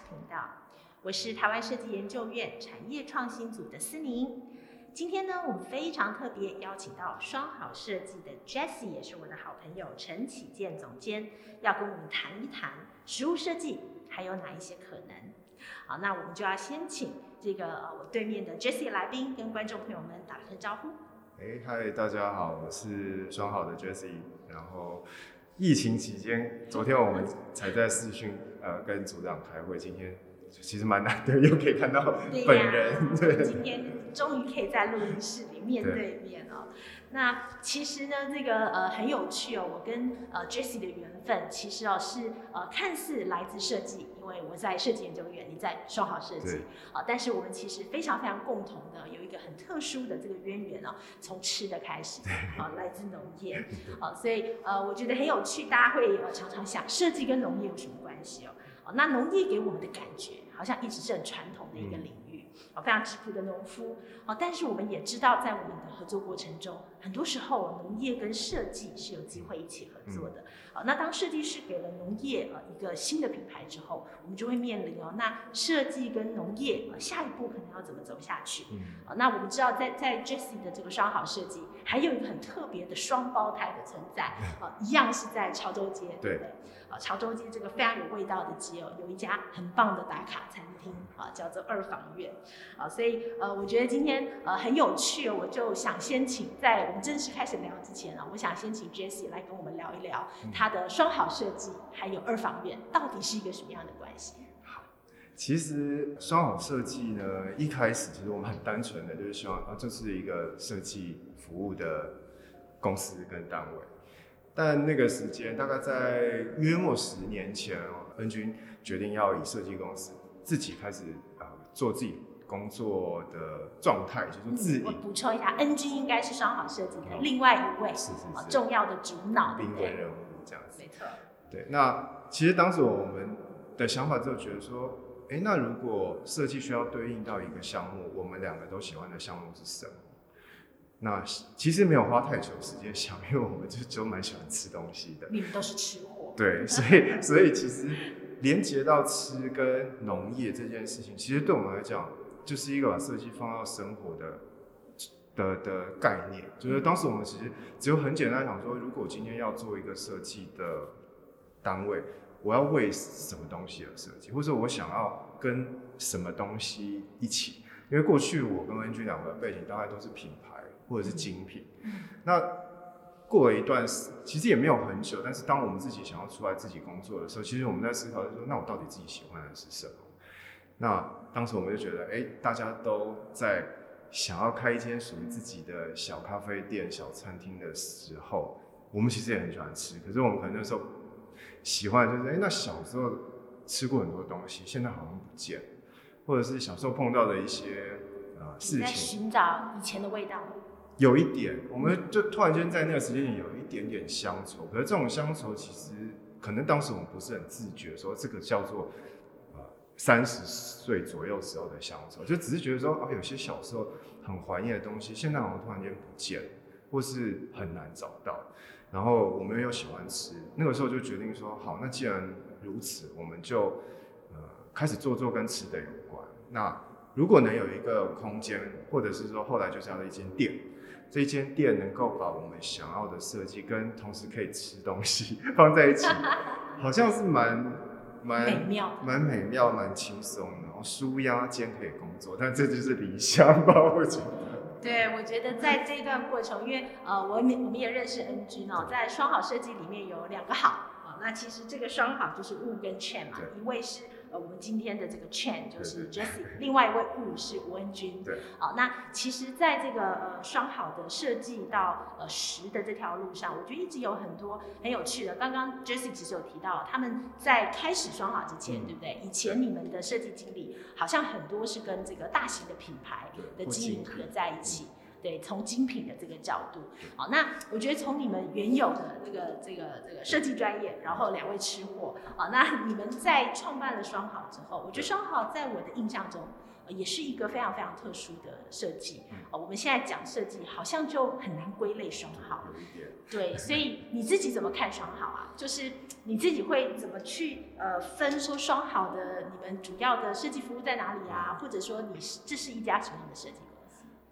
频道，我是台湾设计研究院产业创新组的思宁。今天呢，我们非常特别邀请到双好设计的 Jessie，也是我的好朋友陈启建总监，要跟我们谈一谈实物设计还有哪一些可能。好，那我们就要先请这个我对面的 Jessie 来宾跟观众朋友们打声招呼。哎，嗨，大家好，我是双好的 Jessie，然后。疫情期间，昨天我们才在视讯，呃，跟组长开会。今天其实蛮难得，又可以看到本人。对，对，今天终于可以在录音室里面对面哦。那其实呢，这个呃很有趣哦。我跟呃 Jessie 的缘分，其实哦是呃看似来自设计，因为我在设计研究院，你在双好设计啊。但是我们其实非常非常共同的有一个很特殊的这个渊源哦，从吃的开始啊，来自农业啊，所以呃我觉得很有趣，大家会常常想设计跟农业有什么关系哦？那农业给我们的感觉好像一直是很传统的一个领域。非常质朴的农夫，但是我们也知道，在我们的合作过程中，很多时候农业跟设计是有机会一起合作的。啊，那当设计师给了农业呃一个新的品牌之后，我们就会面临哦，那设计跟农业下一步可能要怎么走下去？哦，那我们知道在在 Jessie 的这个双好设计，还有一个很特别的双胞胎的存在，啊，一样是在潮州街，对不对？啊，潮州街这个非常有味道的街哦，有一家很棒的打卡餐厅啊，叫做二房院。啊，所以呃，我觉得今天呃很有趣哦，我就想先请在我们正式开始聊之前啊，我想先请 Jessie 来跟我们聊一聊他的双好设计还有二房院到底是一个什么样的关系？好，其实双好设计呢，一开始其实我们很单纯的就是希望啊，这是一个设计服务的公司跟单位。但那个时间大概在约莫十年前哦，恩君决定要以设计公司自己开始啊、呃、做自己工作的状态，就是自己。我补充一下，恩君应该是双好设计的另外一位是是是重要的主脑，灵魂人物这样子。没错。对，那其实当时我们的想法就觉得说，哎，那如果设计需要对应到一个项目，我们两个都喜欢的项目是什么？那其实没有花太久时间想，因为我们就就蛮喜欢吃东西的。你们都是吃货。对，所以所以其实连接到吃跟农业这件事情，其实对我们来讲，就是一个把设计放到生活的的的概念。就是当时我们其实只有很简单想说，如果今天要做一个设计的单位，我要为什么东西而设计，或者我想要跟什么东西一起？因为过去我跟恩君两个的背景大概都是品牌。或者是精品，那过了一段时，其实也没有很久。但是当我们自己想要出来自己工作的时候，其实我们在思考，就说，那我到底自己喜欢的是什么？那当时我们就觉得，哎，大家都在想要开一间属于自己的小咖啡店、小餐厅的时候，我们其实也很喜欢吃。可是我们可能那时候喜欢就是，哎，那小时候吃过很多东西，现在好像不见，或者是小时候碰到的一些呃事情，寻找以前的味道。有一点，我们就突然间在那个时间点有一点点乡愁，可是这种乡愁其实可能当时我们不是很自觉，说这个叫做呃三十岁左右时候的乡愁，就只是觉得说啊，有些小时候很怀念的东西，现在好像突然间不见了，或是很难找到。然后我们又喜欢吃，那个时候就决定说，好，那既然如此，我们就呃开始做做跟吃的有关。那如果能有一个空间，或者是说后来就是要的一间店。这间店能够把我们想要的设计跟同时可以吃东西 放在一起，好像是蛮蛮美妙、蛮美妙、蛮轻松的，然后舒压兼可以工作，但这就是理想吧？我觉得。对，我觉得在这一段过程，因为呃，我们我们也认识 NG 呢，在双好设计里面有两个好啊，那其实这个双好就是 Wu 跟 Chen 嘛，一位是。呃我们今天的这个 Chen 就是 Jessie，另外一位物是吴恩君。对。好，那其实在这个呃双好的设计到呃十的这条路上，我觉得一直有很多很有趣的。刚刚 Jessie 其实有提到，他们在开始双好之前，嗯、对不对？以前你们的设计经理好像很多是跟这个大型的品牌的经营合在一起。对，从精品的这个角度，好，那我觉得从你们原有的这个这个这个设计专业，然后两位吃货，好，那你们在创办了双好之后，我觉得双好在我的印象中，也是一个非常非常特殊的设计。哦，我们现在讲设计，好像就很难归类双好。对，所以你自己怎么看双好啊？就是你自己会怎么去呃分说双好的你们主要的设计服务在哪里啊？或者说你是这是一家什么样的设计？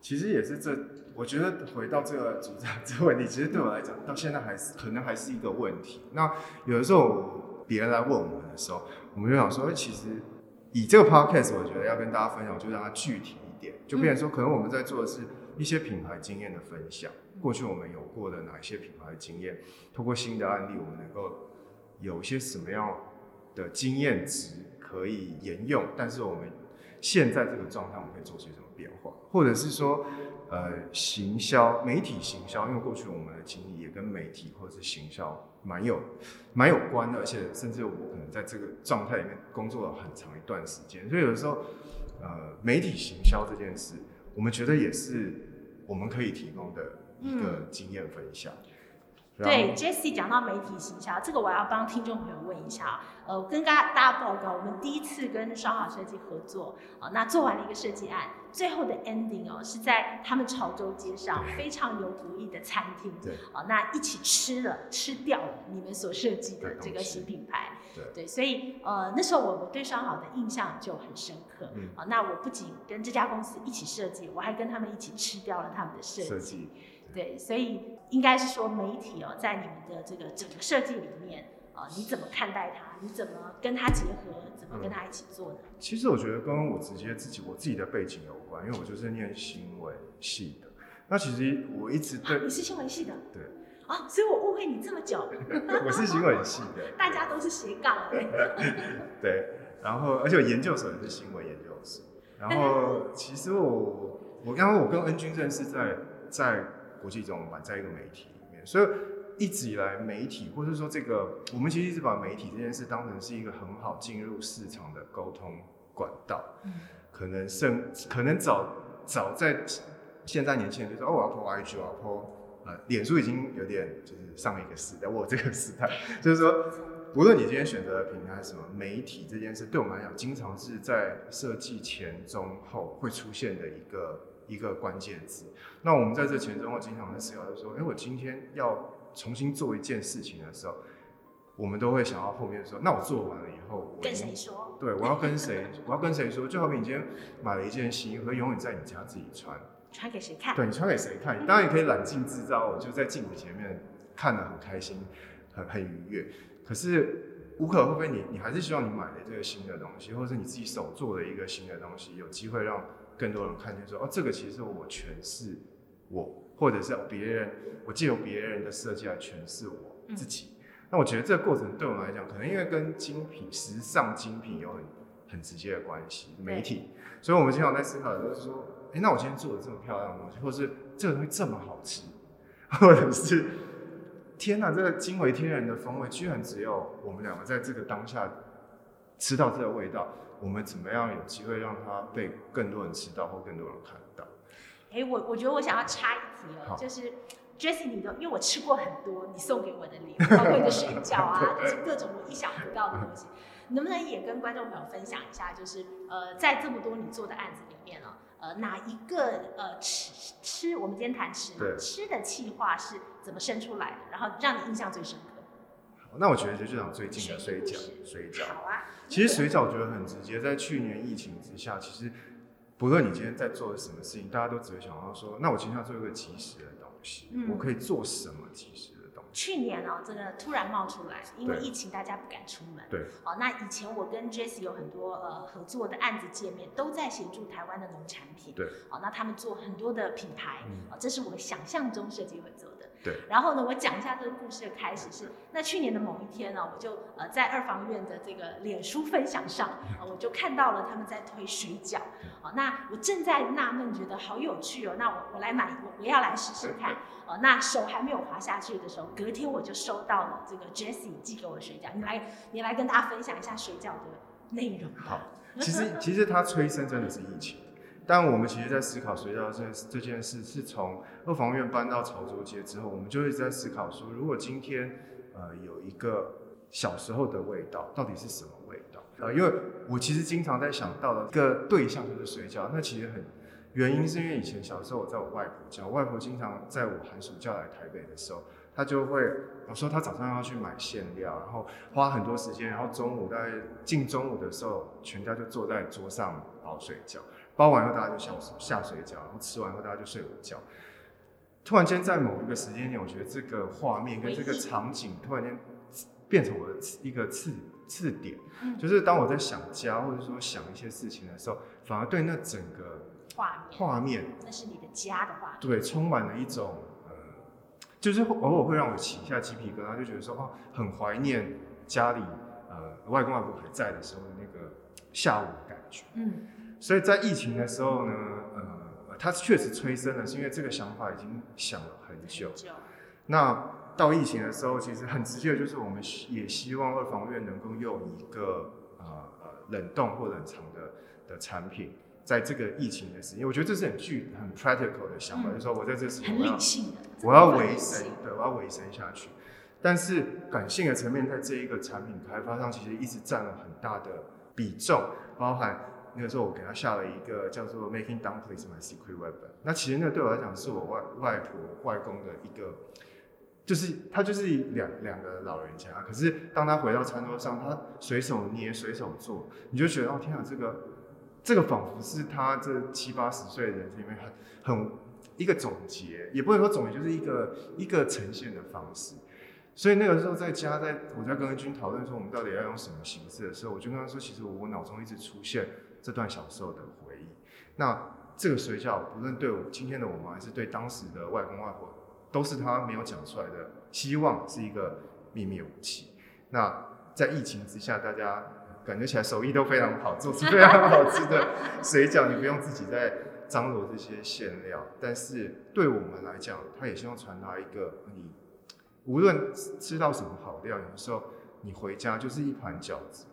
其实也是这，我觉得回到这个主张这个问题，其实对我来讲，到现在还是可能还是一个问题。那有的时候别人来问我们的时候，我们就想说，其实以这个 podcast，我觉得要跟大家分享，就让它具体一点，就变成说，可能我们在做的是一些品牌经验的分享，过去我们有过的哪一些品牌经验，通过新的案例，我们能够有一些什么样的经验值可以沿用，但是我们现在这个状态，我们可以做些什么？变化，或者是说，呃，行销、媒体行销，因为过去我们的经历也跟媒体或者是行销蛮有蛮有关的，而且甚至我可能在这个状态里面工作了很长一段时间，所以有的时候，呃，媒体行销这件事，我们觉得也是我们可以提供的一个经验分享。嗯对，Jesse 讲到媒体行销，这个我要帮听众朋友问一下。呃，跟大家大家报告，我们第一次跟双好设计合作，呃，那做完了一个设计案，最后的 ending 哦，是在他们潮州街上非常有古意的餐厅，对，呃，那一起吃了吃掉了你们所设计的这个新品牌，对，对，所以呃那时候我我对双好的印象就很深刻，嗯，呃，那我不仅跟这家公司一起设计，我还跟他们一起吃掉了他们的设计。对，所以应该是说媒体哦，在你们的这个整个设计里面啊，你怎么看待它？你怎么跟它结合？怎么跟它一起做呢？嗯，其实我觉得跟我直接自己我自己的背景有关，因为我就是念新闻系的。那其实我一直对，啊，你是新闻系的？对。啊，所以我误会你这么久。我是新闻系的。大家都是斜杠。对，然后而且我研究所也是新闻研究所。然后 其实我我刚刚我跟恩君认识在在。国际中玩在一个媒体里面，所以一直以来媒体，或者说这个，我们其实一直把媒体这件事当成是一个很好进入市场的沟通管道。嗯，可能甚，可能早早在现在年轻人就说，哦，我要 po IG，我要 po，呃，脸书已经有点就是上一个时代，我这个时代，就是说，无论你今天选择的平台是什么，媒体这件事对我们来讲，经常是在设计前、中、后会出现的一个。一个关键字，那我们在这前中后经常在思考，就说，哎，我今天要重新做一件事情的时候，我们都会想到后面说，那我做完了以后，我跟谁说？对，我要跟谁？我要跟谁说？就好比你今天买了一件新衣服，永远在你家自己穿，穿给谁看？对，你穿给谁看？你当然也可以揽镜自照，就在镜子前面看得很开心，很很愉悦。可是无可厚非，你你还是希望你买的这个新的东西，或者是你自己手做的一个新的东西，有机会让。更多人看见说哦，这个其实我诠释我，或者是别人，我借由别人的设计来诠释我自己。嗯、那我觉得这个过程对我们来讲，可能因为跟精品、时尚精品有很很直接的关系，媒体。所以我们经常在思考的就是说，哎，那我今天做的这么漂亮的东西，或者是这个东西这么好吃，或者是天哪，这个惊为天人的风味，居然只有我们两个在这个当下吃到这个味道。我们怎么样有机会让它被更多人知道或更多人看到？哎、欸，我我觉得我想要插一题哦，就是 Jessie 你的，因为我吃过很多你送给我的礼物，包括你的水饺啊，就是各种我意想不到的东西，能不能也跟观众朋友分享一下？就是呃，在这么多你做的案子里面呢，呃，哪一个呃吃吃，我们今天谈吃吃的气划是怎么生出来的，然后让你印象最深刻？那我觉得就就讲最近的水饺，水饺。好啊。其实水饺我觉得很直接，在去年疫情之下，其实不论你今天在做什么事情，大家都只会想到说，那我今天要做一个即时的东西，嗯、我可以做什么即时的东西去年哦，这个突然冒出来，因为疫情大家不敢出门。对。哦，那以前我跟 Jessie 有很多呃合作的案子界面，都在协助台湾的农产品。对。哦，那他们做很多的品牌，哦，这是我想象中设计会做的。对。然后呢，我讲一下这个故事的开始是，那去年的某一天呢，我就呃在二房院的这个脸书分享上，我就看到了他们在推水饺。哦，那我正在纳闷，觉得好有趣哦，那我我来买，我我要来试试看。哦，那手还没有滑下去的时候，隔天我就收到了这个 Jessie 寄给我的水饺。你来，你来跟大家分享一下水饺的内容。好，其实其实它催生真的是疫情，但我们其实在思考水饺这这件事，是从二房院搬到潮州街之后，我们就一直在思考说，如果今天呃有一个小时候的味道，到底是什么味道？呃，因为我其实经常在想到的一个对象就是水饺，那其实很。原因是因为以前小时候我在我外婆家，我外婆经常在我寒暑假来台北的时候，她就会有时候她早上要去买馅料，然后花很多时间，然后中午大概近中午的时候，全家就坐在桌上包水饺，包完后大家就下下水饺，然后吃完后大家就睡午觉。突然间在某一个时间点，我觉得这个画面跟这个场景突然间变成我的一个刺刺点，就是当我在想家或者说想一些事情的时候，反而对那整个。画面，那是你的家的画面。对，充满了一种呃，就是偶尔会让我起一下鸡皮疙瘩，就觉得说哦，很怀念家里呃外公外婆还在的时候的那个下午的感觉。嗯，所以在疫情的时候呢，呃，它确实催生了，是因为这个想法已经想了很久。那到疫情的时候，其实很直接的就是我们也希望二房院能够用一个呃呃冷冻或冷藏的的产品。在这个疫情的时间，我觉得这是很具很 practical 的想法，嗯、就是说我在这时候我要我要维生，对，我要维生下去。但是感性的层面，在这一个产品开发上，其实一直占了很大的比重，包含那个时候我给他下了一个叫做 Making Dumplings My Secret Weapon。那其实那对我来讲，是我外外婆外公的一个，就是他就是两两个老人家，可是当他回到餐桌上，他随手捏随手做，你就觉得哦天啊，这个。这个仿佛是他这七八十岁的人生里面很很一个总结，也不能说总结，就是一个一个呈现的方式。所以那个时候在家，在我在跟恩君讨论说我们到底要用什么形式的时候，我就跟他说，其实我脑中一直出现这段小时候的回忆。那这个水饺，不论对我今天的我们，还是对当时的外公外婆，都是他没有讲出来的，希望是一个秘密武器。那在疫情之下，大家。感觉起来手艺都非常好，做出非常好吃的水饺，你不用自己再张罗这些馅料。但是对我们来讲，他也希望传达一个：你无论吃到什么好料，有时候你回家就是一盘饺子，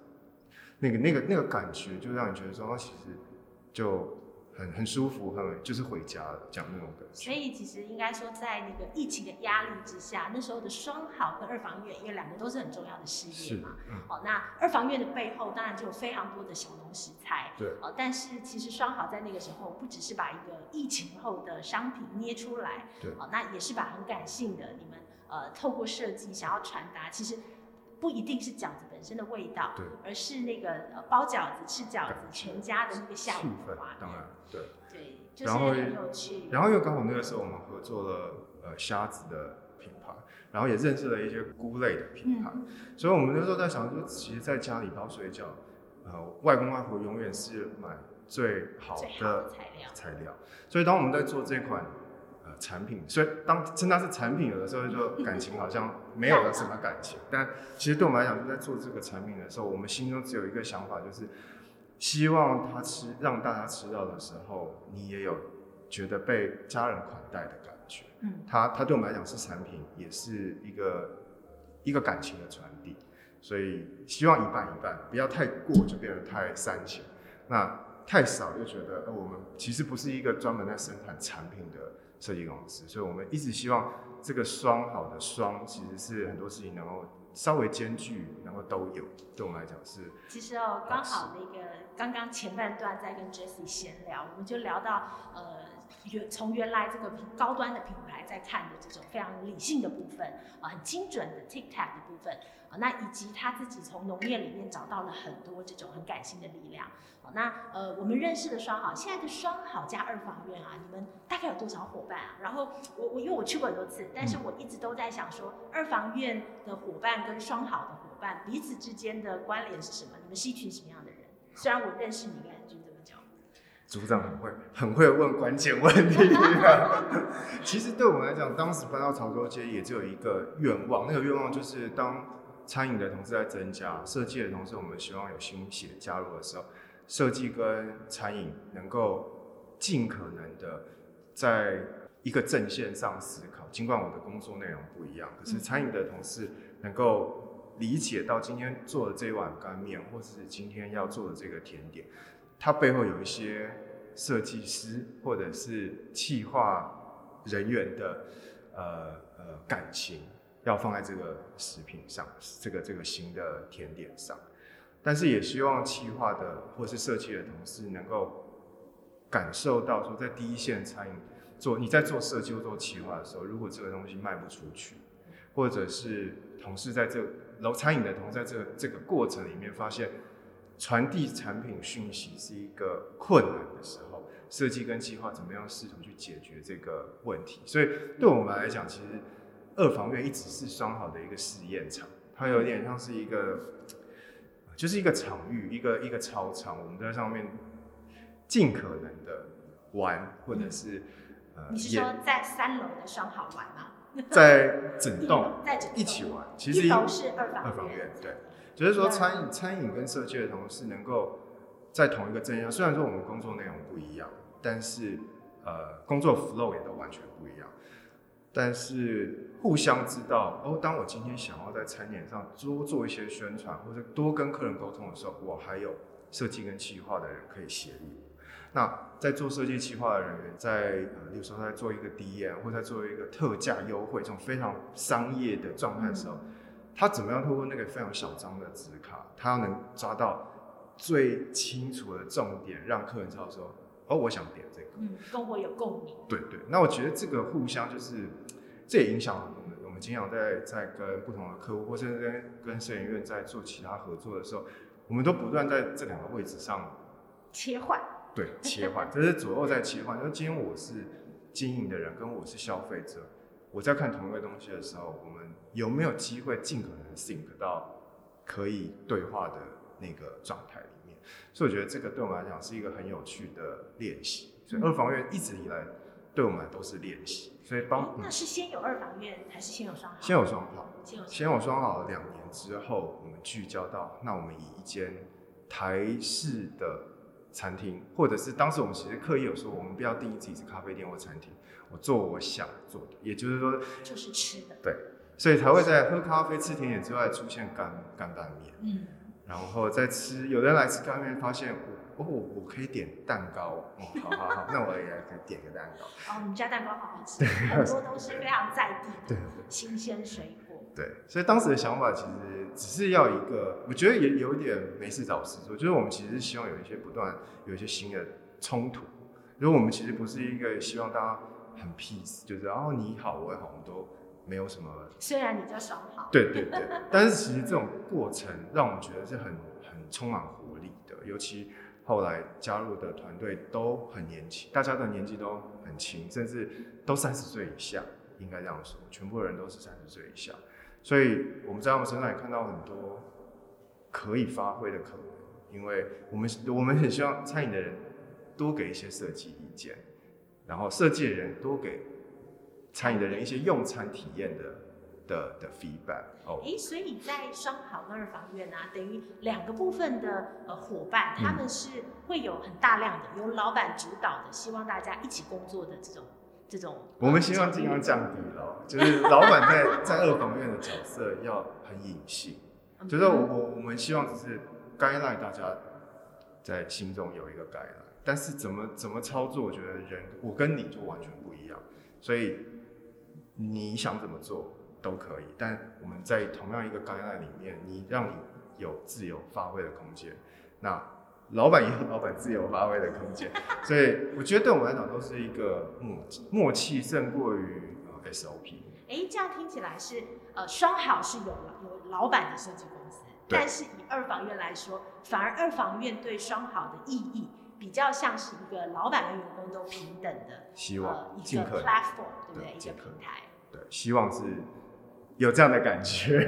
那个那个那个感觉，就让你觉得说，其实就。很很舒服，很就是回家了，讲那种感觉。所以其实应该说，在那个疫情的压力之下，那时候的双好跟二房院，因为两个都是很重要的事业嘛。嗯。哦，那二房院的背后当然就有非常多的小农食材。对。哦，但是其实双好在那个时候不只是把一个疫情后的商品捏出来，对。哦，那也是把很感性的你们呃透过设计想要传达，其实。不一定是饺子本身的味道，对，而是那个呃包饺子、吃饺子全家的那个下午氛。当然，对，对，就是很有趣。然后又刚好那个时候我们合作了呃虾子的品牌，然后也认识了一些菇类的品牌，嗯、所以我们那时候在想说，其实在家里包水饺，呃，外公外婆永远是买最好的材料，材料。所以当我们在做这款。产品，所以当称它是产品，有的时候就感情好像没有了什么感情。但其实对我们来讲，就在做这个产品的时候，我们心中只有一个想法，就是希望他吃，让大家吃到的时候，你也有觉得被家人款待的感觉。嗯，它它对我们来讲是产品，也是一个一个感情的传递。所以希望一半一半，不要太过就变得太煽情，那太少又觉得呃我们其实不是一个专门在生产产品的。设计公司，所以我们一直希望这个双好的双，其实是很多事情能够稍微兼具，然后都有。对我们来讲是。其实哦，刚好那个刚刚前半段在跟 Jessie 闲聊，我们就聊到呃，原从原来这个高端的品牌在看的这种非常理性的部分啊，很精准的 tic tac 的部分啊，那以及他自己从农业里面找到了很多这种很感性的力量。那呃，我们认识的双好，现在的双好加二房院啊，你们大概有多少伙伴啊？然后我我因为我去过很多次，但是我一直都在想说，二房院的伙伴跟双好的伙伴彼此之间的关联是什么？你们是一群什么样的人？虽然我认识你们就这么久。组长很会很会问关键问题啊。其实对我们来讲，当时搬到潮州街也只有一个愿望，那个愿望就是当餐饮的同事在增加，设计的同事我们希望有新血加入的时候。设计跟餐饮能够尽可能的在一个阵线上思考，尽管我的工作内容不一样，可是餐饮的同事能够理解到今天做的这碗干面，或是今天要做的这个甜点，它背后有一些设计师或者是企划人员的呃呃感情，要放在这个食品上，这个这个新的甜点上。但是也希望企划的或是设计的同事能够感受到，说在第一线餐饮做你在做设计或做企划的时候，如果这个东西卖不出去，或者是同事在这楼餐饮的同事在这个这个过程里面发现传递产品讯息是一个困难的时候，设计跟企划怎么样试图去解决这个问题？所以对我们来讲，其实二房院一直是双好的一个试验场，它有点像是一个。就是一个场域，一个一个操场，我们在上面尽可能的玩，或者是、嗯、呃，你是说在三楼的双好玩吗？在整栋在整一起玩，其实一楼是二房院，二房院对，就是说餐饮餐饮跟设计的同事能够在同一个阵营，虽然说我们工作内容不一样，但是呃，工作 flow 也都完全不一样。但是互相知道哦，当我今天想要在餐点上多做一些宣传，或者多跟客人沟通的时候，我还有设计跟企划的人可以协力。那在做设计企划的人员，在呃，比如说在做一个 DM 或者在做一个特价优惠这种非常商业的状态的时候，嗯、他怎么样透过那个非常小张的纸卡，他能抓到最清楚的重点，让客人知道说。哦，我想点这个，嗯，跟我有共鸣。对对，那我觉得这个互相就是，这也影响了我们。我们经常在在跟不同的客户，或者跟跟摄影院在做其他合作的时候，我们都不断在这两个位置上切换。对，切换，这是左右在切换。就今天我是经营的人，跟我是消费者，我在看同一个东西的时候，我们有没有机会尽可能 sync 到可以对话的那个状态里面？所以我觉得这个对我们来讲是一个很有趣的练习。所以二房院一直以来对我们来都是练习。所以帮、嗯、那是先有二房院还是先有双好？先有双好，先有双好。两年之后，我们聚焦到那我们以一间台式的餐厅，或者是当时我们其实刻意有说，我们不要定义自己是咖啡店或餐厅，我做我想做的，也就是说就是吃的。对，所以才会在喝咖啡、吃甜点之外出现干干拌面。嗯。然后再吃，有人来吃干面，发现我哦，我可以点蛋糕，哦，好好好，那我也可以点个蛋糕。哦，你们家蛋糕好好吃，很多都是非常在地的，对，新鲜水果。对，所以当时的想法其实只是要一个，我觉得也有一点没事找事做，就是我们其实是希望有一些不断有一些新的冲突，如果我们其实不是一个希望大家很 peace，就是哦你好我也好，我们都。没有什么，虽然你叫小好，对对对，但是其实这种过程让我们觉得是很很充满活力的，尤其后来加入的团队都很年轻，大家的年纪都很轻，甚至都三十岁以下，应该这样说，全部人都是三十岁以下，所以我们在他们身上也看到很多可以发挥的可能，因为我们我们很希望餐饮的人多给一些设计意见，然后设计的人多给。餐饮的人一些用餐体验的的的 feedback 哦，哎，所以在双好跟二房院啊，等于两个部分的呃伙伴，他们是会有很大量的由老板主导的，希望大家一起工作的这种这种。我们希望尽量降低了，就是老板在在二房院的角色要很隐性，就是我我我们希望只是 guideline 大家在心中有一个 guideline，但是怎么怎么操作，我觉得人我跟你就完全不一样，所以。你想怎么做都可以，但我们在同样一个概念里面，你让你有自由发挥的空间，那老板也有老板自由发挥的空间，所以我觉得对我们来讲都是一个默默契胜过于 SOP。哎，这样听起来是呃双好是有有老板的设计公司，但是以二房院来说，反而二房院对双好的意义比较像是一个老板跟员工都平等的，希望、呃、一个 platform，对不对？一个平台。对，希望是。有这样的感觉，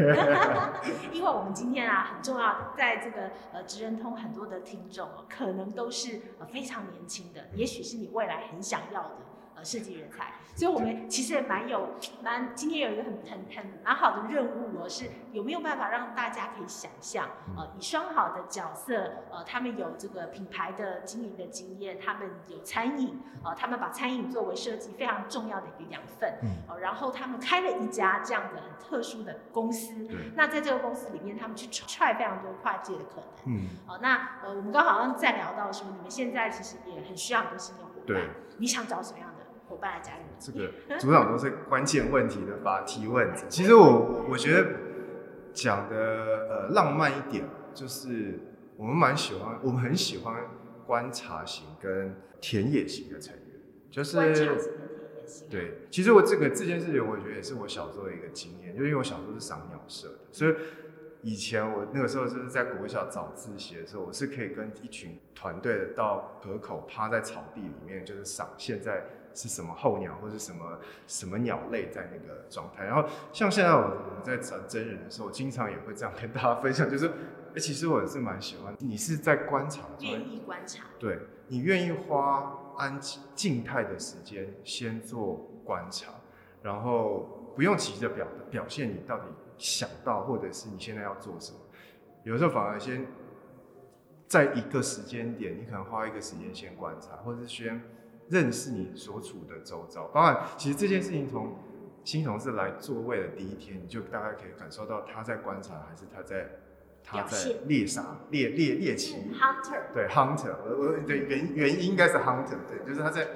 因为我们今天啊很重要，在这个呃职人通很多的听众，可能都是呃非常年轻的，也许是你未来很想要的。设计人才，所以我们其实也蛮有蛮今天有一个很很很蛮好的任务哦，是有没有办法让大家可以想象，呃，以双好的角色，呃，他们有这个品牌的经营的经验，他们有餐饮，呃，他们把餐饮作为设计非常重要的一个养分，呃，然后他们开了一家这样的很特殊的公司，那在这个公司里面，他们去 try 非常多跨界的可能，嗯，呃，那呃，我们刚好像在聊到说，你们现在其实也很需要很多新的伙伴，你想找什么样的？伙伴来加入这个组长都是关键问题的发提问。其实我我觉得讲的呃浪漫一点，就是我们蛮喜欢，我们很喜欢观察型跟田野型的成员。就是对，其实我这个这件事情，我觉得也是我小时候的一个经验，就因为我小时候是赏鸟社的，所以以前我那个时候就是在国小早自习的时候，我是可以跟一群团队的到河口趴在草地里面，就是赏现在。是什么候鸟或者什么什么鸟类在那个状态？然后像现在我们在找真人的时候，我经常也会这样跟大家分享，就是，哎，其实我是蛮喜欢你是在观察，愿意观察，对，你愿意花安静静态的时间先做观察，然后不用急着表表现你到底想到或者是你现在要做什么，有时候反而先在一个时间点，你可能花一个时间先观察，或者是先。认识你所处的周遭，当然，其实这件事情从新同事来座位的第一天，你就大概可以感受到他在观察，还是他在他在猎杀猎猎猎奇。Hunter。对，Hunter，我我对原原因应该是 Hunter，对，就是他在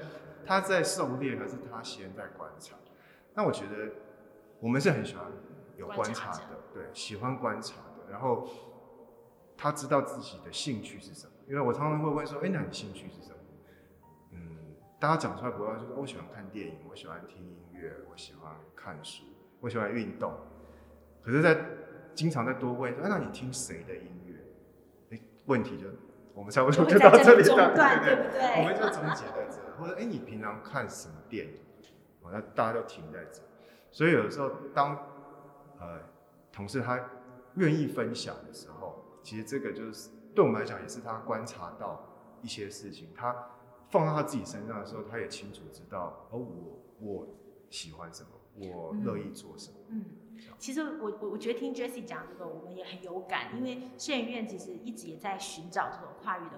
他在狩猎，还是他先在观察？那我觉得我们是很喜欢有观察的，对，喜欢观察的。然后他知道自己的兴趣是什么，因为我常常会问说，哎，那你兴趣是什么？大家讲出来不要就是我喜欢看电影，我喜欢听音乐，我喜欢看书，我喜欢运动。可是，在经常在多问，哎，那你听谁的音乐？哎，问题就我们差不多就到这里了，对不对？我们就总结在这。或者，哎，你平常看什么电影？那大家都停在这。所以有的时候，当呃同事他愿意分享的时候，其实这个就是对我们来讲，也是他观察到一些事情，他。放到他自己身上的时候，他也清楚知道，哦，我我喜欢什么，我乐意做什么。嗯，嗯，其实我我我觉得听 Jessie 讲这个，我们也很有感，因为摄影院其实一直也在寻找这种跨域的。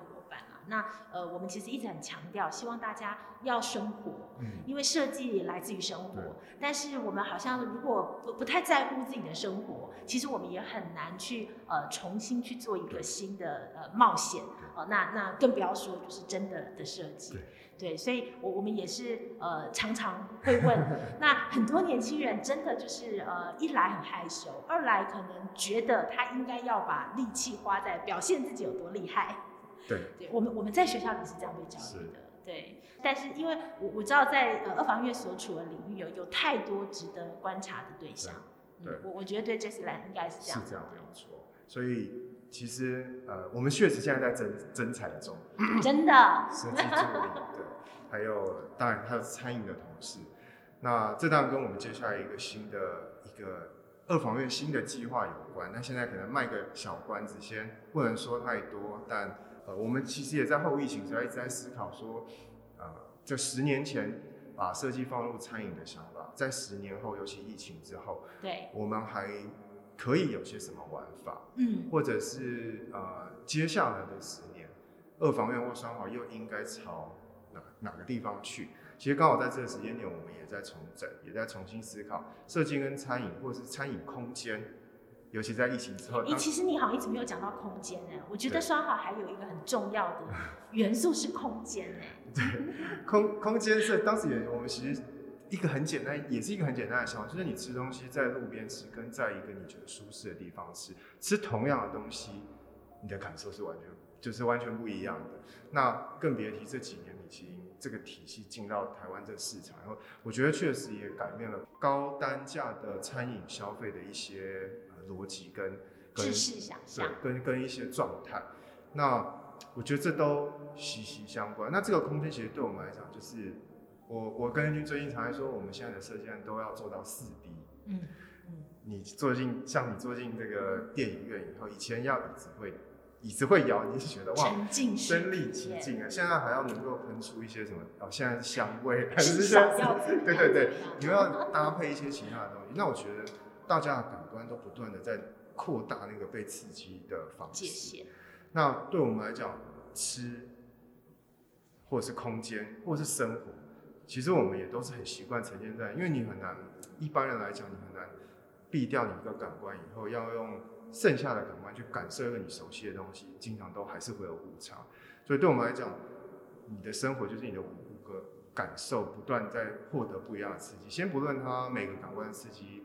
那呃，我们其实一直很强调，希望大家要生活，嗯，因为设计也来自于生活。但是我们好像如果不不太在乎自己的生活，其实我们也很难去呃重新去做一个新的呃冒险。哦，那那更不要说就是真的的设计，对，对，所以我我们也是呃常常会问，那很多年轻人真的就是呃一来很害羞，二来可能觉得他应该要把力气花在表现自己有多厉害，对，对，我们我们在学校里是这样被教育的，对，但是因为我我知道在呃二房院所处的领域有有太多值得观察的对象，对，我、嗯、我觉得对 Jessie 来应该是这样，是这样没有错，所以。其实，呃，我们确实现在在征征才中，真的，设计助理，对，还有当然还有餐饮的同事。那这当然跟我们接下来一个新的一个二房院新的计划有关。那现在可能卖个小关子，先不能说太多。但呃，我们其实也在后疫情时候一直在思考说，呃，这十年前把设计放入餐饮的想法，在十年后，尤其疫情之后，对，我们还。可以有些什么玩法？嗯，或者是呃，接下来的十年，二房院或双房又应该朝哪哪个地方去？其实刚好在这个时间点，我们也在重整，也在重新思考设计跟餐饮，或者是餐饮空间，尤其在疫情之后。你其实你好像一直没有讲到空间呢。我觉得双好还有一个很重要的元素是空间呢。对，空空间是当时也我们其实。一个很简单，也是一个很简单的想法，就是你吃东西在路边吃，跟在一个你觉得舒适的地方吃，吃同样的东西，你的感受是完全就是完全不一样的。那更别提这几年米其林这个体系进到台湾这个市场，然后我觉得确实也改变了高单价的餐饮消费的一些逻辑跟知识想象，跟跟一些状态。那我觉得这都息息相关。那这个空间其实对我们来讲，就是我我跟君最近常在说，我们现在的设计案都要做到四 D。嗯。你坐进像你坐进这个电影院以后，以前要椅子会椅子会摇，你是觉得哇，身临其境啊。现在还要能够喷出一些什么哦，现在是香味还是这样？对对对，你要搭配一些其他的东西。那我觉得大家的感官都不断的在扩大那个被刺激的方式。那对我们来讲，吃或者是空间或者是生活，其实我们也都是很习惯沉浸在，因为你很难一般人来讲，你很难。避掉你一个感官以后，要用剩下的感官去感受一个你熟悉的东西，经常都还是会有误差。所以对我们来讲，你的生活就是你的五个感受，不断在获得不一样的刺激。先不论它每个感官的刺激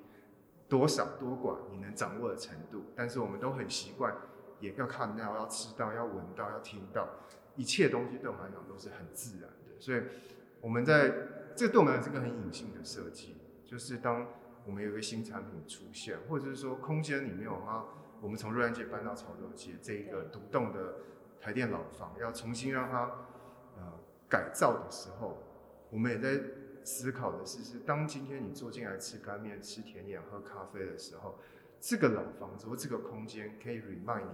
多少多寡，你能掌握的程度，但是我们都很习惯，也要看到、要吃到、要闻到、要听到，一切东西对我们来讲都是很自然的。所以我们在这个对我们来讲是个很隐性的设计，就是当。我们有一个新产品出现，或者是说空间里面，我们我们从瑞安街搬到潮州街这一个独栋的台电老房，要重新让它呃改造的时候，我们也在思考的是，是当今天你坐进来吃干面、吃甜点、喝咖啡的时候，这个老房子或这个空间可以 remind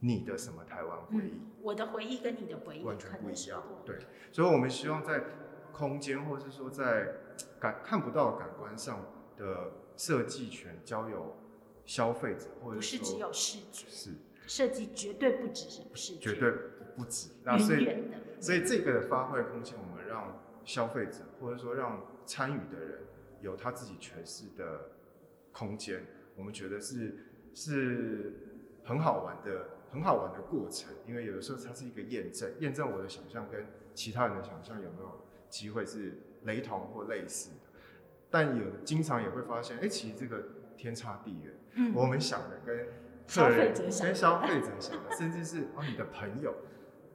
你你的什么台湾回忆？嗯，我的回忆跟你的回忆完全不一样。对，所以我们希望在空间，或是说在感看不到感官上。的设计权交由消费者，或者不是只有视觉，是设计绝对不只是视觉，绝对不止。那所以，所以这个的发挥空间，我们让消费者，或者说让参与的人有他自己诠释的空间，我们觉得是是很好玩的，很好玩的过程。因为有的时候它是一个验证，验证我的想象跟其他人的想象有没有机会是雷同或类似的。但有经常也会发现，哎、欸，其实这个天差地远。嗯，我们想的跟客人、跟消费者想的，甚至是哦你的朋友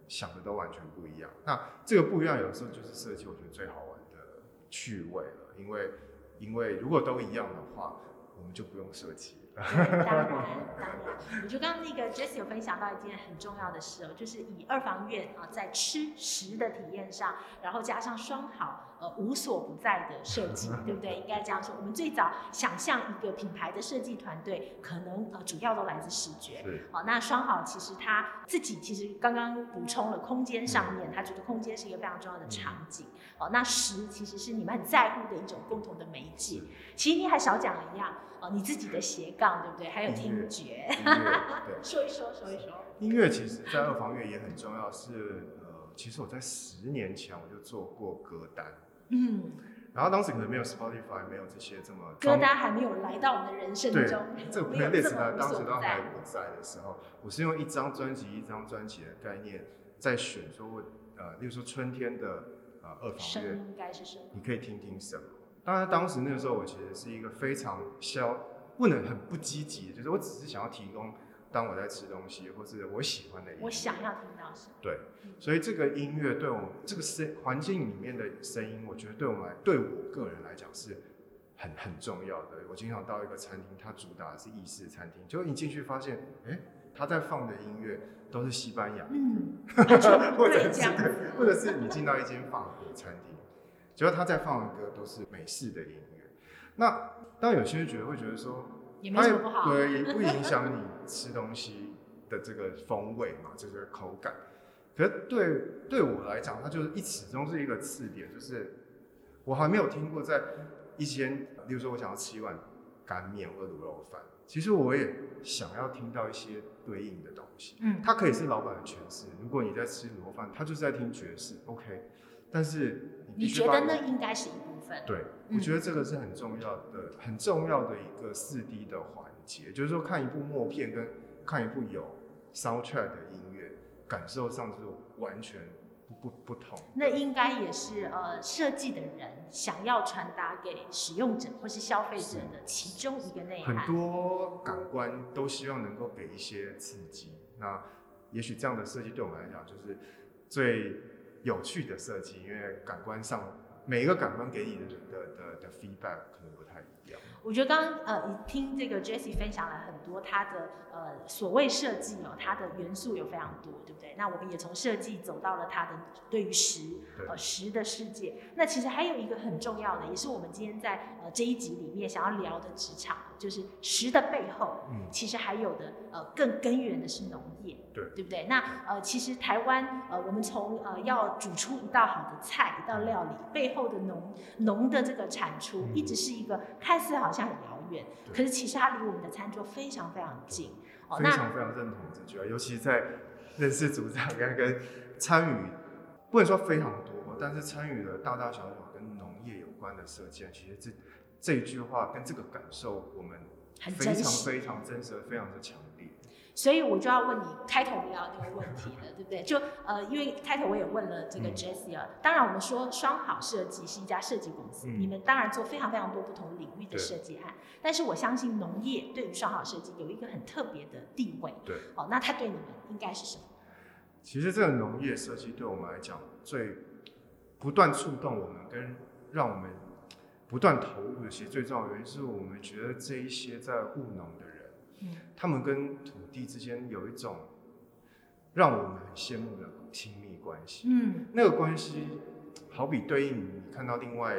想的都完全不一样。那这个不一样，有时候就是设计我觉得最好玩的趣味了。因为，因为如果都一样的话，我们就不用设计。当然，当然，我觉得刚刚那个 Jessie 有分享到一件很重要的事哦，就是以二房院啊，在吃食的体验上，然后加上双好呃无所不在的设计，对不对？应该这样说。我们最早想象一个品牌的设计团队，可能呃主要都来自视觉。是。好，那双好其实他自己其实刚刚补充了空间上面，他觉得空间是一个非常重要的场景。哦，那食其实是你们很在乎的一种共同的媒介。其实你还少讲了一样哦。你自己的斜杠对不对？还有听觉 说一说，说一说。音乐其实，在二房院也很重要。是呃，其实我在十年前我就做过歌单，嗯，然后当时可能没有 Spotify，没有这些这么歌单还没有来到我们的人生中。这个 playlist 呢，当时都还不在的时候，我是用一张专辑一张专辑的概念在选，说呃，例如说春天的呃二房院，应该是什么？你可以听听什么？当然，当时那个时候，我其实是一个非常消，不能很不积极的，就是我只是想要提供，当我在吃东西，或是我喜欢的音乐。我想要听到什么？对，所以这个音乐对我这个声环境里面的声音，我觉得对我们来，对我个人来讲是很很重要的。我经常到一个餐厅，它主打的是意式餐厅，结果一进去发现，哎，他在放的音乐都是西班牙，嗯，或者是或者是你进到一间法国餐厅。结果他在放的歌都是美式的音乐，那当然有些人觉得会觉得说，也没什么不好，对，也不影响你吃东西的这个风味嘛，这个口感。可是对对我来讲，它就是一始终是一个次点，就是我还没有听过在一间，比如说我想要吃一碗干面或者卤肉饭，其实我也想要听到一些对应的东西。嗯，它可以是老板的诠释。如果你在吃卤肉饭，他就是在听爵士，OK。但是你，你觉得那应该是一部分？对，我觉得这个是很重要的、嗯、很重要的一个四 D 的环节，就是说看一部默片跟看一部有 soundtrack 的音乐，感受上是完全不不不同。那应该也是呃设计的人想要传达给使用者或是消费者的其中一个内涵。很多感官都希望能够给一些刺激，那。也许这样的设计对我们来讲就是最有趣的设计，因为感官上每一个感官给你的的的的 feedback 可能不太一样。我觉得刚刚呃，你听这个 Jessie 分享了很多他的呃所谓设计哦，它的元素有非常多，对不对？那我们也从设计走到了他的对于实呃实的世界。那其实还有一个很重要的，也是我们今天在呃这一集里面想要聊的职场，就是食的背后，嗯，其实还有的呃更根源的是农业，对对不对？那呃其实台湾呃我们从呃要煮出一道好的菜一道料理背后的农农的这个产出，一直是一个看似好像很遥远，可是其实它离我们的餐桌非常非常近。哦，非常非常认同这句话，尤其在认识组长跟跟参与，不能说非常多，但是参与了大大小小跟农业有关的设计，其实这这一句话跟这个感受，我们非常非常真实，非常的强烈。所以我就要问你开头不要那个问题了，对不对？就呃，因为开头我也问了这个 Jessie 啊，当然我们说双好设计是一家设计公司，嗯、你们当然做非常非常多不同领域的设计案，但是我相信农业对于双好设计有一个很特别的地位。对，哦，那它对你们应该是什么？其实这个农业设计对我们来讲，最不断触动我们跟让我们不断投入的，其实最重要的原因是我们觉得这一些在务农的人。他们跟土地之间有一种让我们很羡慕的亲密关系。嗯，那个关系好比对应你看到另外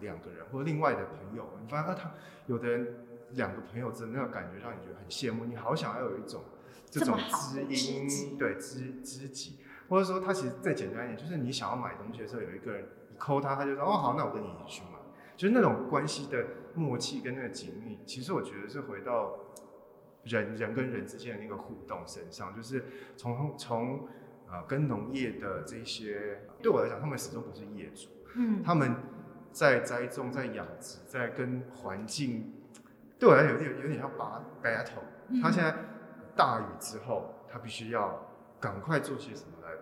两个人或者另外的朋友，你发现他有的人两个朋友真的那个感觉让你觉得很羡慕，你好想要有一种这种知音，对知知己，或者说他其实再简单一点，就是你想要买东西的时候，有一个人你抠他，他就说哦好，那我跟你一起去买，就是那种关系的默契跟那个紧密，其实我觉得是回到。人人跟人之间的那个互动身上，就是从从呃跟农业的这些，对我来讲，他们始终不是业主，嗯，他们在栽种、在养殖、在跟环境，对我来讲有点有点像把 battle。嗯、他现在大雨之后，他必须要赶快做些什么来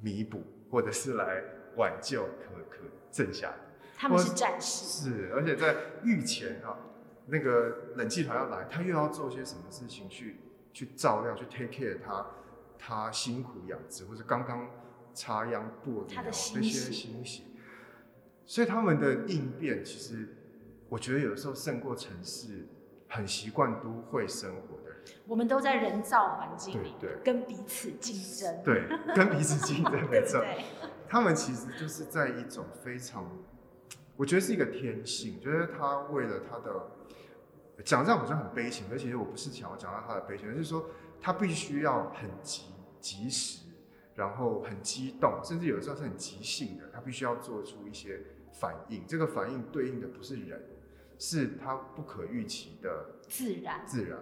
弥补，或者是来挽救可可剩下的。他们是战士，是，而且在御前啊。那个冷气团要来，他又要做些什么事情去去照料，去 take care 他他辛苦养殖或者刚刚插秧播种那些欣喜，所以他们的应变其实我觉得有的时候胜过城市很习惯都会生活的人。我们都在人造环境里，对，跟彼此竞争，对，跟彼此竞争，没错。他们其实就是在一种非常，我觉得是一个天性，就是他为了他的。讲这样好像很悲情，而且我不是想要讲到他的悲情，而是说他必须要很急及时，然后很激动，甚至有的时候是很即兴的，他必须要做出一些反应。这个反应对应的不是人，是他不可预期的自然。自然。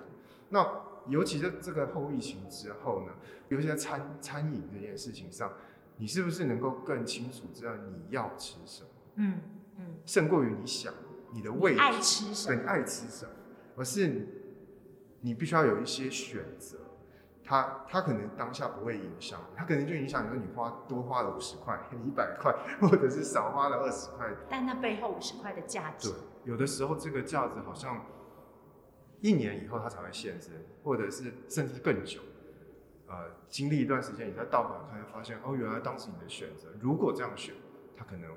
那尤其是这个后疫情之后呢，尤其在餐餐饮这件事情上，你是不是能够更清楚知道你要吃什么？嗯嗯，胜过于你想你的胃爱吃什么？对，你爱吃什么？而是你必须要有一些选择，它它可能当下不会影响，它可能就影响你说你花多花了五十块、一百块，或者是少花了二十块。但那背后五十块的价值，对，有的时候这个价值好像一年以后它才会现身，或者是甚至更久。呃，经历一段时间，你再倒回来看，发现哦，原来当时你的选择，如果这样选，它可能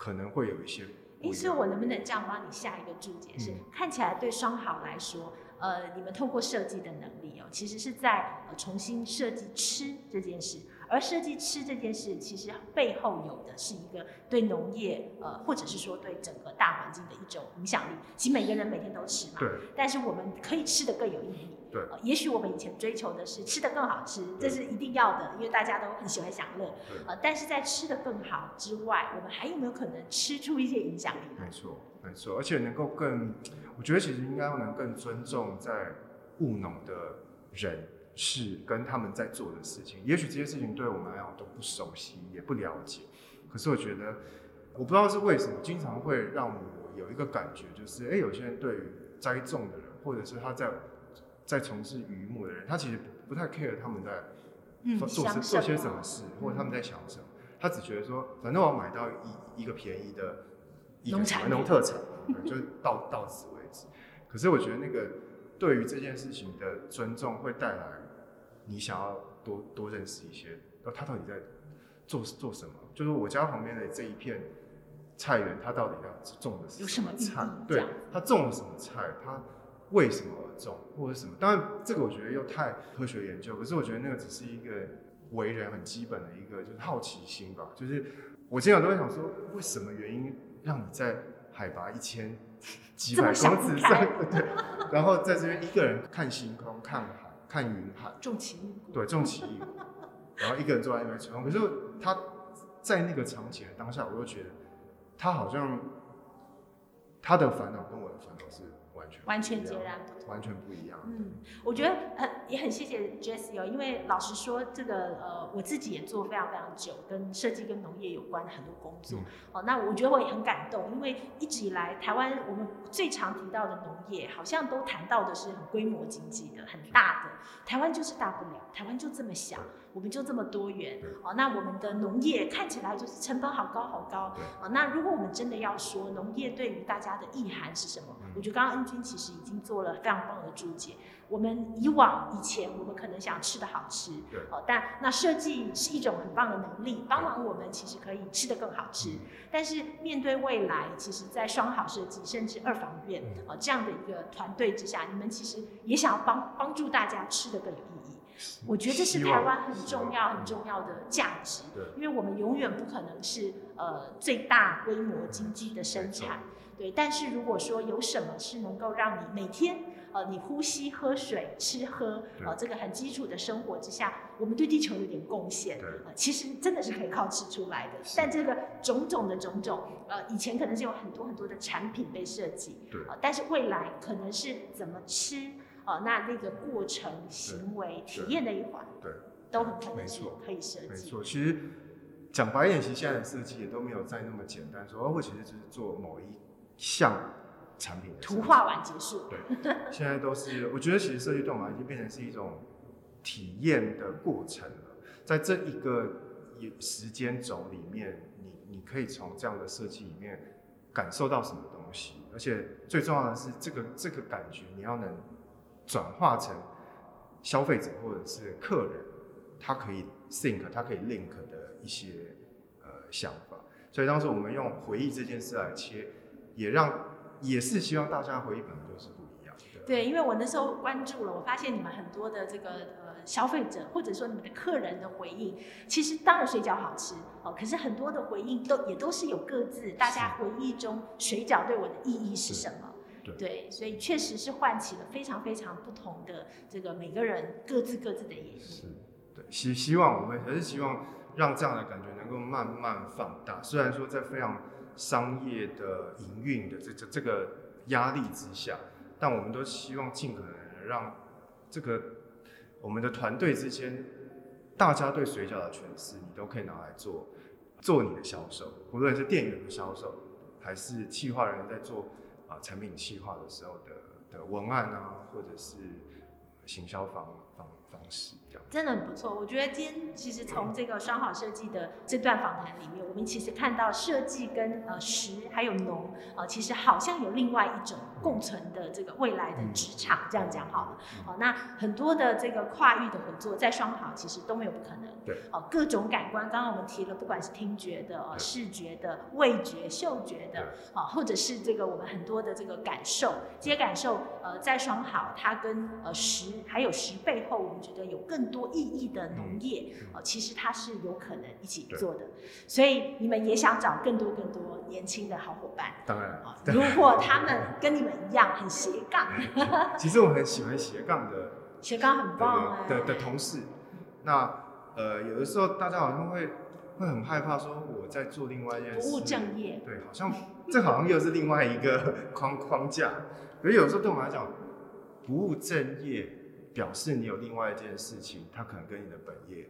可能会有一些。哎，所以我能不能这样帮你下一个注解？是、嗯、看起来对双好来说，呃，你们透过设计的能力哦，其实是在呃重新设计吃这件事。而设计吃这件事，其实背后有的是一个对农业，呃，或者是说对整个大环境的一种影响力。其实每个人每天都吃嘛，对。但是我们可以吃的更有意义，对。呃，也许我们以前追求的是吃的更好吃，这是一定要的，因为大家都很喜欢享乐。呃，但是在吃的更好之外，我们还有没有可能吃出一些影响力？没错，没错，而且能够更，我觉得其实应该要能更尊重在务农的人。是跟他们在做的事情，也许这些事情对我们来讲都不熟悉，也不了解。可是我觉得，我不知道是为什么，经常会让我有一个感觉，就是，哎、欸，有些人对于栽种的人，或者是他在在从事渔牧的人，他其实不太 care 他们在做做、嗯、做些什么事，或者他们在想什么。他只觉得说，反正我要买到一一个便宜的农产农特产，就到到此为止。可是我觉得那个。对于这件事情的尊重，会带来你想要多多认识一些，然后他到底在做做什么？就是我家旁边的这一片菜园，他到底要种的是什么菜？对，他种了什么菜？他为什么而种，或者什么？当然，这个我觉得又太科学研究，可是我觉得那个只是一个为人很基本的一个就是好奇心吧。就是我经常都会想说，为什么原因让你在海拔一千 几百公尺上，对，然后在这边一个人看星空、看海、看云海，种奇异，对，种奇异，然后一个人坐在那边吹风。可是他在那个场景的当下，我又觉得他好像他的烦恼跟我的烦恼是完全完全截然不同，完全不一样。嗯，我觉得很也很谢谢 Jessie 哦，因为老实说，这个呃，我自己也做非常非常久，跟设计跟农业有关的很多工作。嗯、哦，那我觉得我也很感动，因为一直以来台湾我们最常提到的农业，好像都谈到的是很规模经济的、很大的。台湾就是大不了，台湾就这么小。我们就这么多元，哦，那我们的农业看起来就是成本好高好高，哦，那如果我们真的要说农业对于大家的意涵是什么？我觉得刚刚恩君其实已经做了非常棒的注解。我们以往以前我们可能想吃的好吃，哦，但那设计是一种很棒的能力，帮忙我们其实可以吃得更好吃。但是面对未来，其实，在双好设计甚至二房院哦这样的一个团队之下，你们其实也想要帮帮助大家吃得更有意义。我觉得这是台湾很重要、很重要的价值，因为我们永远不可能是呃最大规模经济的生产，对。但是如果说有什么是能够让你每天呃你呼吸、喝水、吃喝呃这个很基础的生活之下，我们对地球有点贡献，呃，其实真的是可以靠吃出来的。但这个种种的种种，呃，以前可能是有很多很多的产品被设计，对，呃，但是未来可能是怎么吃。哦，那那个过程、行为、体验的一环，对，都很可能是可以设计。没错，其实讲白一点，其实现在的设计也都没有再那么简单，说我其实只是做某一项产品的图画完结束。对，现在都是，我觉得其实设计对我们已经变成是一种体验的过程了。在这一个时间轴里面，你你可以从这样的设计里面感受到什么东西，而且最重要的是，这个这个感觉你要能。转化成消费者或者是客人，他可以 think，他可以 link 的一些呃想法。所以当时我们用回忆这件事来切，也让也是希望大家回忆本来就是不一样的。对，因为我那时候关注了，我发现你们很多的这个呃消费者或者说你们的客人的回应，其实当然水饺好吃哦，可是很多的回应都也都是有各自大家回忆中水饺对我的意义是什么。对，对，所以确实是唤起了非常非常不同的这个每个人各自各自的意义。是，对，希希望我们还是希望让这样的感觉能够慢慢放大。虽然说在非常商业的营运的这这这个压力之下，但我们都希望尽可能让这个我们的团队之间，大家对水饺的诠释，你都可以拿来做做你的销售，无论是店员的销售，还是企划人在做。啊，产品企划的时候的的文案啊，或者是行销方方方式。真的很不错，我觉得今天其实从这个双好设计的这段访谈里面，我们其实看到设计跟呃食还有农呃，其实好像有另外一种共存的这个未来的职场，这样讲好了。好，那很多的这个跨域的合作在双好其实都没有不可能。对。哦，各种感官，刚刚我们提了，不管是听觉的、呃视觉的、味觉、嗅觉的，啊，或者是这个我们很多的这个感受，这些感受呃在双好，它跟呃食还有食背后，我们觉得有更多。多意义的农业哦，其实它是有可能一起做的，所以你们也想找更多更多年轻的好伙伴。当然，如果他们跟你们一样很斜杠，其实我很喜欢斜杠的，斜杠很棒的的，的同事。那呃，有的时候大家好像会会很害怕，说我在做另外一件事，不务正业。对，好像这好像又是另外一个 框框架。可是有时候对我们来讲，不务正业。表示你有另外一件事情，它可能跟你的本业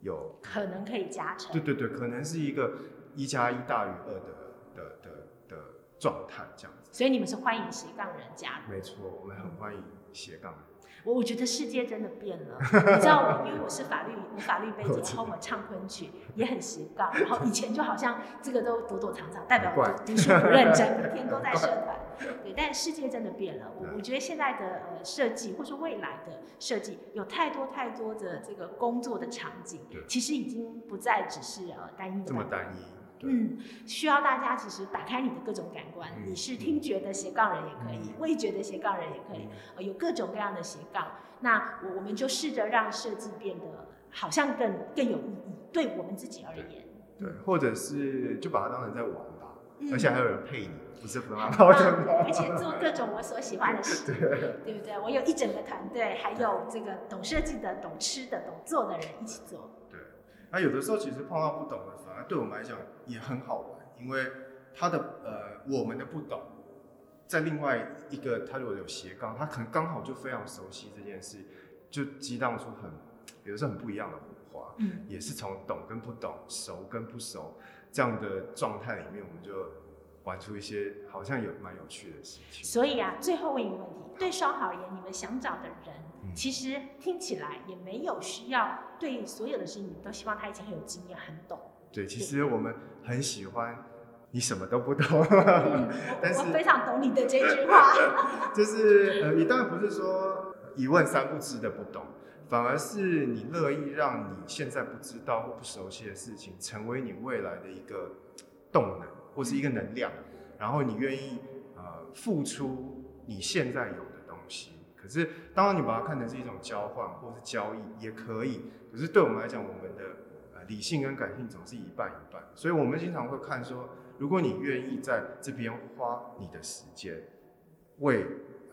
有可能可以加成。对对对，可能是一个一加一大于二的的的的状态这样子。所以你们是欢迎斜杠人加入？没错，我们很欢迎斜杠人。我我觉得世界真的变了，你知道我，因为我是法律，我法律背景，然后我唱昆曲也很斜杠，然后以前就好像这个都躲躲藏藏，代表我读书不认真，每天都在社团。对，但世界真的变了。我我觉得现在的呃设计，或者说未来的设计，有太多太多的这个工作的场景，其实已经不再只是呃单一的。这么单一。嗯，需要大家其实打开你的各种感官。嗯、你是听觉的斜杠人也可以，味、嗯、觉的斜杠人也可以，呃，有各种各样的斜杠。那我我们就试着让设计变得好像更更有意义，对我们自己而言。对，对或者是就把它当成在玩吧，嗯、而且还有人配你，不是很好 而且做各种我所喜欢的事，对，对不对？我有一整个团队，还有这个懂设计的、懂吃的、懂做的人一起做。对，那有的时候其实碰到不懂的。反而对我们来讲也很好玩，因为他的呃，我们的不懂，在另外一个他如果有斜杠，他可能刚好就非常熟悉这件事，就激荡出很，有的时候很不一样的火花。嗯，也是从懂跟不懂、熟跟不熟这样的状态里面，我们就玩出一些好像有蛮有趣的事情。所以啊，最后问一个问题：对双好而言，你们想找的人？其实听起来也没有需要对所有的事情，你都希望他以前很有经验、很懂。对，其实我们很喜欢你什么都不懂，嗯、但是我非常懂你的这句话。就是呃，你当然不是说一问三不知的不懂，反而是你乐意让你现在不知道或不熟悉的事情，成为你未来的一个动能或是一个能量，嗯、然后你愿意呃付出你现在有的东西。可是当然你把它看成是一种交换或是交易也可以，可是对我们来讲，我们的呃理性跟感性总是一半一半，所以我们经常会看说，如果你愿意在这边花你的时间，为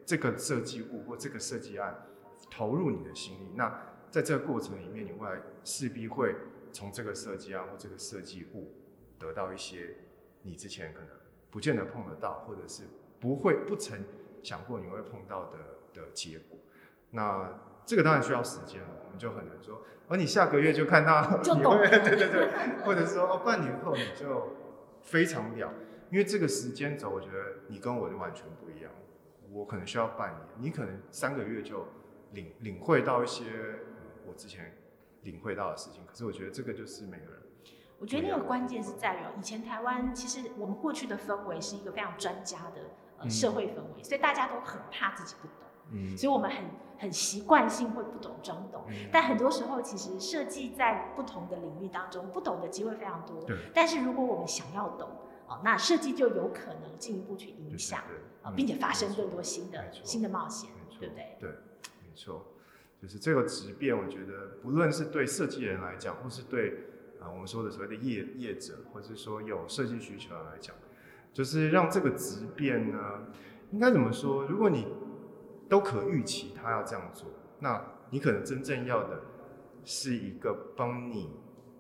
这个设计物或这个设计案投入你的心力，那在这个过程里面，你未来势必会从这个设计案或这个设计物得到一些你之前可能不见得碰得到，或者是不会不曾想过你会碰到的的结果。那这个当然需要时间了，我们就很难说，而你下个月就看到你会，对对对，或者说哦，半年后你就非常了，因为这个时间轴，我觉得你跟我就完全不一样。我可能需要半年，你可能三个月就领领会到一些我之前领会到的事情。可是我觉得这个就是每个人。我觉得那个关键是在于，以前台湾其实我们过去的氛围是一个非常专家的呃社会氛围，嗯、所以大家都很怕自己不懂。嗯，所以我们很很习惯性会不懂装懂，嗯、但很多时候其实设计在不同的领域当中，不懂的机会非常多。对。但是如果我们想要懂，哦，那设计就有可能进一步去影响，啊，并且发生更多新的新的冒险，对不对？对，没错，就是这个质变，我觉得不论是对设计人来讲，或是对啊我们说的所谓的业业者，或者说有设计需求来讲，就是让这个质变呢，应该怎么说？如果你都可预期他要这样做，那你可能真正要的是一个帮你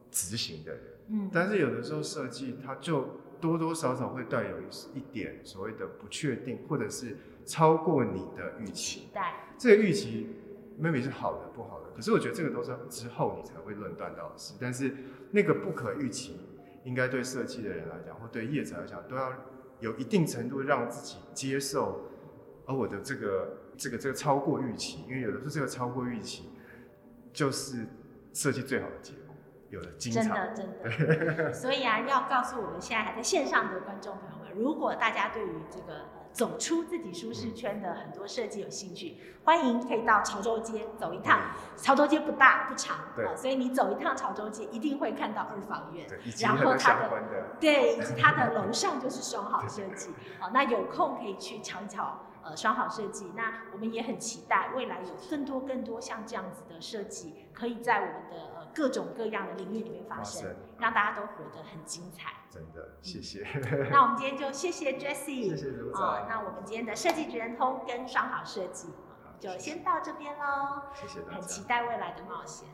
执行的人。嗯，但是有的时候设计它就多多少少会带有一点所谓的不确定，或者是超过你的预期。期待。这个预期 maybe 是好的，不好的。可是我觉得这个都是之后你才会论断到的事。但是那个不可预期，应该对设计的人来讲，或对业者来讲，都要有一定程度让自己接受。而我的这个。这个这个超过预期，因为有的时候这个超过预期，就是设计最好的结果，有的经常真的真的。所以啊，要告诉我们现在还在线上的观众朋友们，如果大家对于这个走出自己舒适圈的很多设计有兴趣，嗯、欢迎可以到潮州街走一趟。嗯、潮州街不大不长，对、呃，所以你走一趟潮州街，一定会看到二房院，然后它的，的对，以及它的楼上就是双好设计。好、呃，那有空可以去瞧一瞧。呃，双好设计，那我们也很期待未来有更多更多像这样子的设计，可以在我们的呃各种各样的领域里面发生，让大家都活得很精彩。真的，谢谢。嗯、那我们今天就谢谢 Jessie，谢谢刘总。呃，那我们今天的设计职人通跟双好设计就先到这边喽。谢谢大家。很期待未来的冒险。